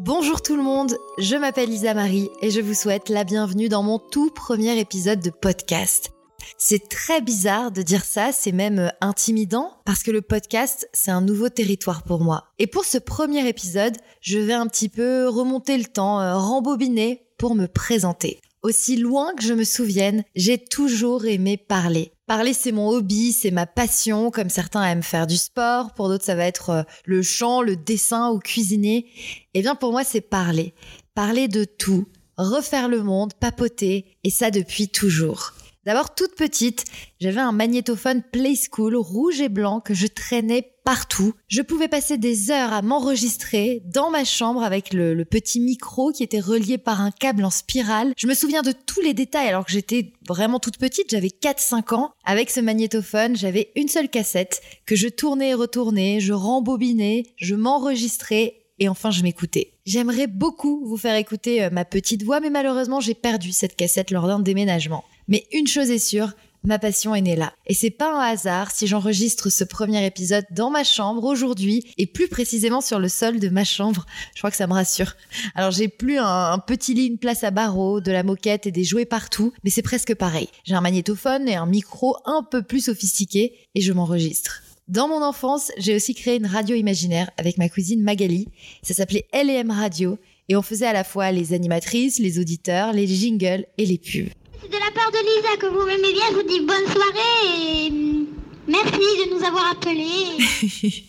Bonjour tout le monde, je m'appelle Lisa Marie et je vous souhaite la bienvenue dans mon tout premier épisode de podcast. C'est très bizarre de dire ça, c'est même euh, intimidant parce que le podcast, c'est un nouveau territoire pour moi. Et pour ce premier épisode, je vais un petit peu remonter le temps, euh, rembobiner pour me présenter. Aussi loin que je me souvienne, j'ai toujours aimé parler. Parler, c'est mon hobby, c'est ma passion, comme certains aiment faire du sport, pour d'autres ça va être euh, le chant, le dessin ou cuisiner. Eh bien pour moi c'est parler. Parler de tout, refaire le monde, papoter, et ça depuis toujours. D'abord, toute petite, j'avais un magnétophone Play School rouge et blanc que je traînais partout. Je pouvais passer des heures à m'enregistrer dans ma chambre avec le, petit micro qui était relié par un câble en spirale. Je me souviens de tous les détails alors que j'étais vraiment toute petite, j'avais 4-5 ans. Avec ce magnétophone, j'avais une seule cassette que je tournais et retournais, je rembobinais, je m'enregistrais et enfin je m'écoutais. J'aimerais beaucoup vous faire écouter euh, ma petite voix, mais malheureusement j'ai perdu cette cassette lors d'un déménagement. Mais une chose est sûre, ma passion est née là. Et c'est pas un hasard si j'enregistre ce premier épisode dans ma chambre aujourd'hui et plus précisément sur le sol de ma chambre. Je crois que ça me rassure. Alors j'ai plus un, petit lit, une place à barreaux, de la moquette et des jouets partout, mais c'est presque pareil. J'ai un magnétophone et un micro un peu plus sophistiqué et je m'enregistre. Dans mon enfance, j'ai aussi créé une radio imaginaire avec ma cousine Magali. Ça s'appelait L&M Radio et on faisait à la fois les animatrices, les auditeurs, les jingles et les pubs. C'est de la part de Lisa que vous m'aimez bien. Je vous dis bonne soirée et hum, merci de nous avoir appelés.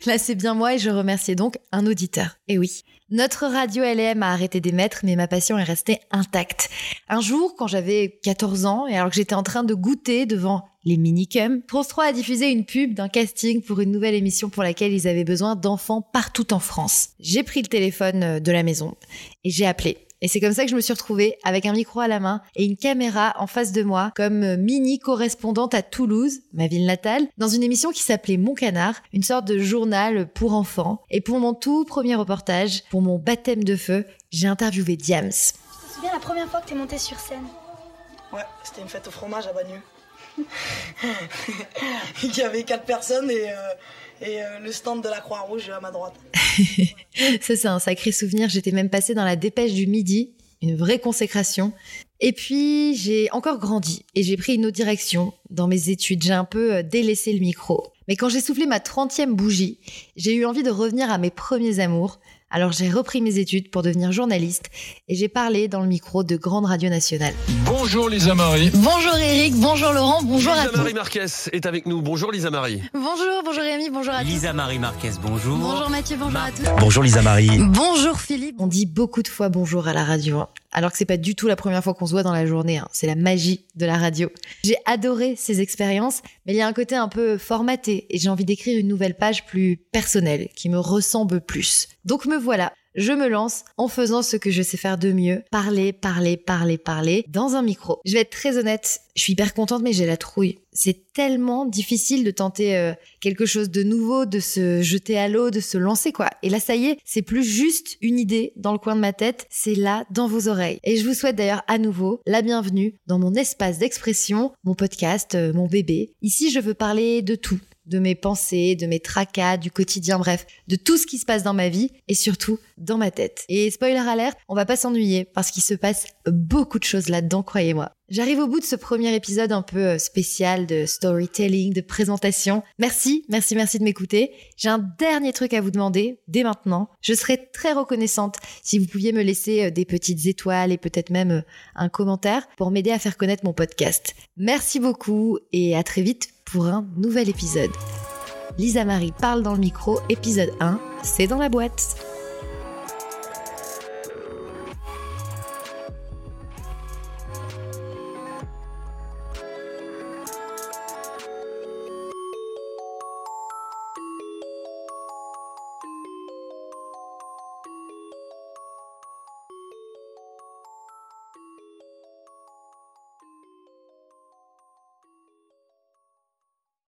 Là, c'est bien moi et je remercie donc un auditeur. Et oui, notre radio LM a arrêté d'émettre, mais ma passion est restée intacte. Un jour, quand j'avais 14 ans, et alors que j'étais en train de goûter devant les minicums, France 3 a diffusé une pub d'un casting pour une nouvelle émission pour laquelle ils avaient besoin d'enfants partout en France. J'ai pris le téléphone euh, de la maison et j'ai appelé. Et c'est comme ça que je me suis retrouvée avec un micro à la main et une caméra en face de moi comme mini correspondante à Toulouse, ma ville natale, dans une émission qui s'appelait Mon Canard, une sorte de journal pour enfants. Et pour mon tout premier reportage, pour mon baptême de feu, j'ai interviewé Diams. Tu te souviens la première fois que t'es montée sur scène? Ouais, c'était une fête au fromage à Bagneux. Il y avait quatre personnes et, euh, et euh, le stand de la Croix-Rouge à ma droite. Ça, c'est un sacré souvenir. J'étais même passée dans la dépêche du midi, une vraie consécration. Et puis, j'ai encore grandi et j'ai pris une autre direction dans mes études. J'ai un peu euh, délaissé le micro. Mais quand j'ai soufflé ma 30e bougie, j'ai eu envie de revenir à mes premiers amours, alors j'ai repris mes études pour devenir journaliste et j'ai parlé dans le micro de Grande Radio Nationale. Bonjour Lisa Marie. Bonjour Eric, bonjour Laurent, bonjour Lisa à tous. Marie Marquez est avec nous. Bonjour Lisa Marie. Bonjour, bonjour Rémi, bonjour à tous. Lisa Marie Marquez, bonjour. Bonjour Mathieu, bonjour à tous. Bonjour Lisa Marie. Bonjour Philippe. On dit beaucoup de fois bonjour à la radio, hein. alors que c'est pas du tout la première fois qu'on se voit dans la journée. hein. C'est la magie de la radio. J'ai adoré ces expériences, mais il y a un côté un peu formaté et j'ai envie d'écrire une nouvelle page plus personnelle, qui me ressemble plus. Donc me voilà. Je me lance en faisant ce que je sais faire de mieux, parler, parler, parler, parler dans un micro. Je vais être très honnête, je suis hyper contente mais j'ai la trouille. C'est tellement difficile de tenter euh, quelque chose de nouveau, de se jeter à l'eau, de se lancer quoi. Et là ça y est, c'est plus juste une idée dans le coin de ma tête, c'est là dans vos oreilles. Et je vous souhaite d'ailleurs à nouveau la bienvenue dans mon espace d'expression, mon podcast, euh, mon bébé. Ici je veux parler de tout de mes pensées, de mes tracas, du quotidien, bref, de tout ce qui se passe dans ma vie et surtout dans ma tête. Et spoiler alert, on va pas s'ennuyer parce qu'il se passe beaucoup de choses là-dedans, croyez-moi. J'arrive au bout de ce premier épisode un peu euh, spécial de storytelling, de présentation. Merci, merci, merci de m'écouter. J'ai un dernier truc à vous demander dès maintenant. Je serais très reconnaissante si vous pouviez me laisser euh, des petites étoiles et peut-être même euh, un commentaire pour m'aider à faire connaître mon podcast. Merci beaucoup et à très vite pour un nouvel épisode. Lisa Marie parle dans le micro, épisode 1, c'est dans la boîte.